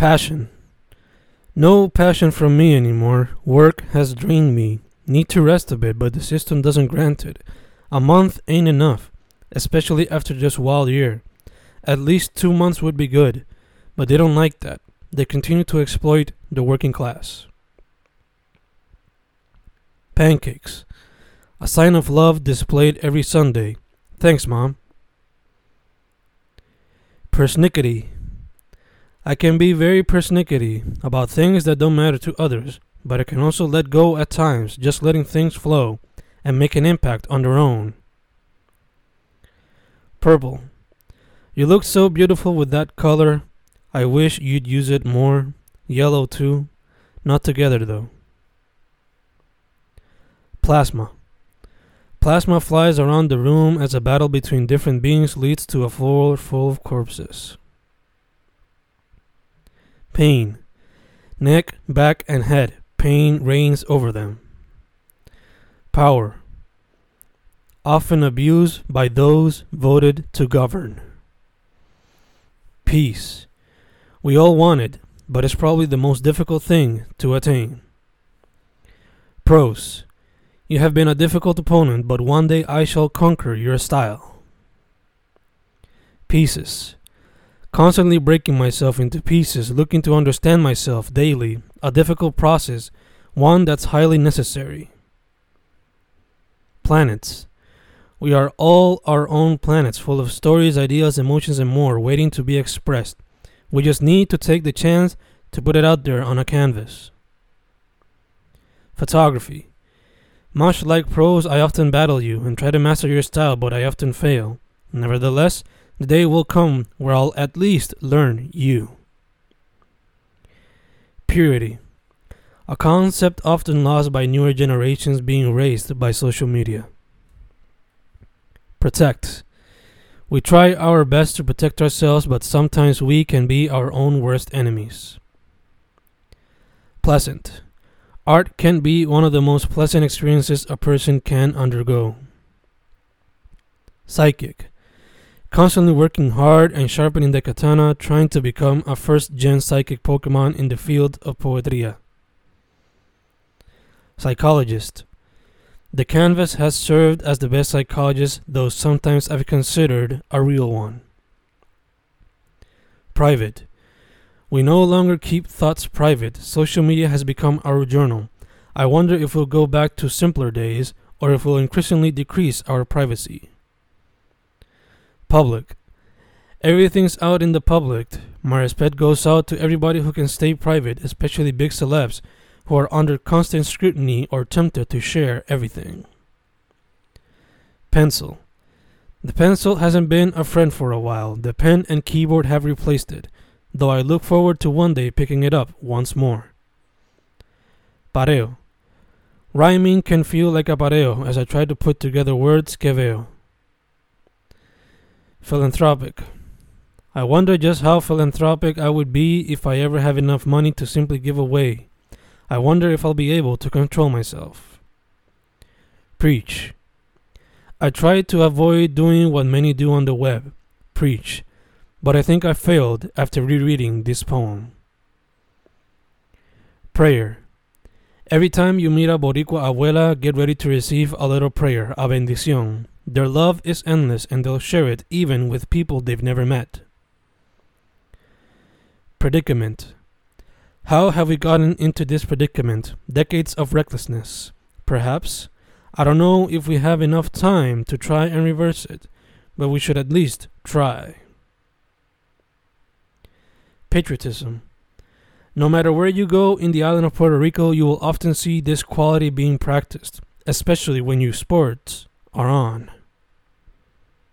Passion. No passion from me anymore. Work has drained me. Need to rest a bit, but the system doesn't grant it. A month ain't enough, especially after this wild year. At least two months would be good, but they don't like that. They continue to exploit the working class. Pancakes. A sign of love displayed every Sunday. Thanks, Mom. Persnickety. I can be very persnickety about things that don't matter to others, but I can also let go at times, just letting things flow and make an impact on their own. Purple. You look so beautiful with that color. I wish you'd use it more. Yellow too. Not together though. Plasma. Plasma flies around the room as a battle between different beings leads to a floor full of corpses. Pain. Neck, back, and head. Pain reigns over them. Power. Often abused by those voted to govern. Peace. We all want it, but it's probably the most difficult thing to attain. Prose. You have been a difficult opponent, but one day I shall conquer your style. Pieces. Constantly breaking myself into pieces, looking to understand myself daily, a difficult process, one that's highly necessary. Planets. We are all our own planets, full of stories, ideas, emotions, and more, waiting to be expressed. We just need to take the chance to put it out there on a canvas. Photography. Much like prose, I often battle you and try to master your style, but I often fail. Nevertheless, the day will come where I'll at least learn you. Purity. A concept often lost by newer generations being raised by social media. Protect. We try our best to protect ourselves, but sometimes we can be our own worst enemies. Pleasant. Art can be one of the most pleasant experiences a person can undergo. Psychic. Constantly working hard and sharpening the katana, trying to become a first gen psychic Pokemon in the field of poetria. Psychologist. The canvas has served as the best psychologist, though sometimes I've considered a real one. Private. We no longer keep thoughts private. Social media has become our journal. I wonder if we'll go back to simpler days or if we'll increasingly decrease our privacy. Public. Everything's out in the public. My respect goes out to everybody who can stay private, especially big celebs who are under constant scrutiny or tempted to share everything. Pencil. The pencil hasn't been a friend for a while. The pen and keyboard have replaced it though I look forward to one day picking it up once more. Pareo. Rhyming can feel like a pareo as I try to put together words que veo. Philanthropic. I wonder just how philanthropic I would be if I ever have enough money to simply give away. I wonder if I'll be able to control myself. Preach. I try to avoid doing what many do on the web preach but I think I failed after rereading this poem. Prayer. Every time you meet a Boricua abuela, get ready to receive a little prayer, a bendición. Their love is endless and they'll share it even with people they've never met. Predicament. How have we gotten into this predicament? Decades of recklessness. Perhaps. I don't know if we have enough time to try and reverse it, but we should at least try. Patriotism. No matter where you go in the island of Puerto Rico, you will often see this quality being practiced, especially when youth sports are on.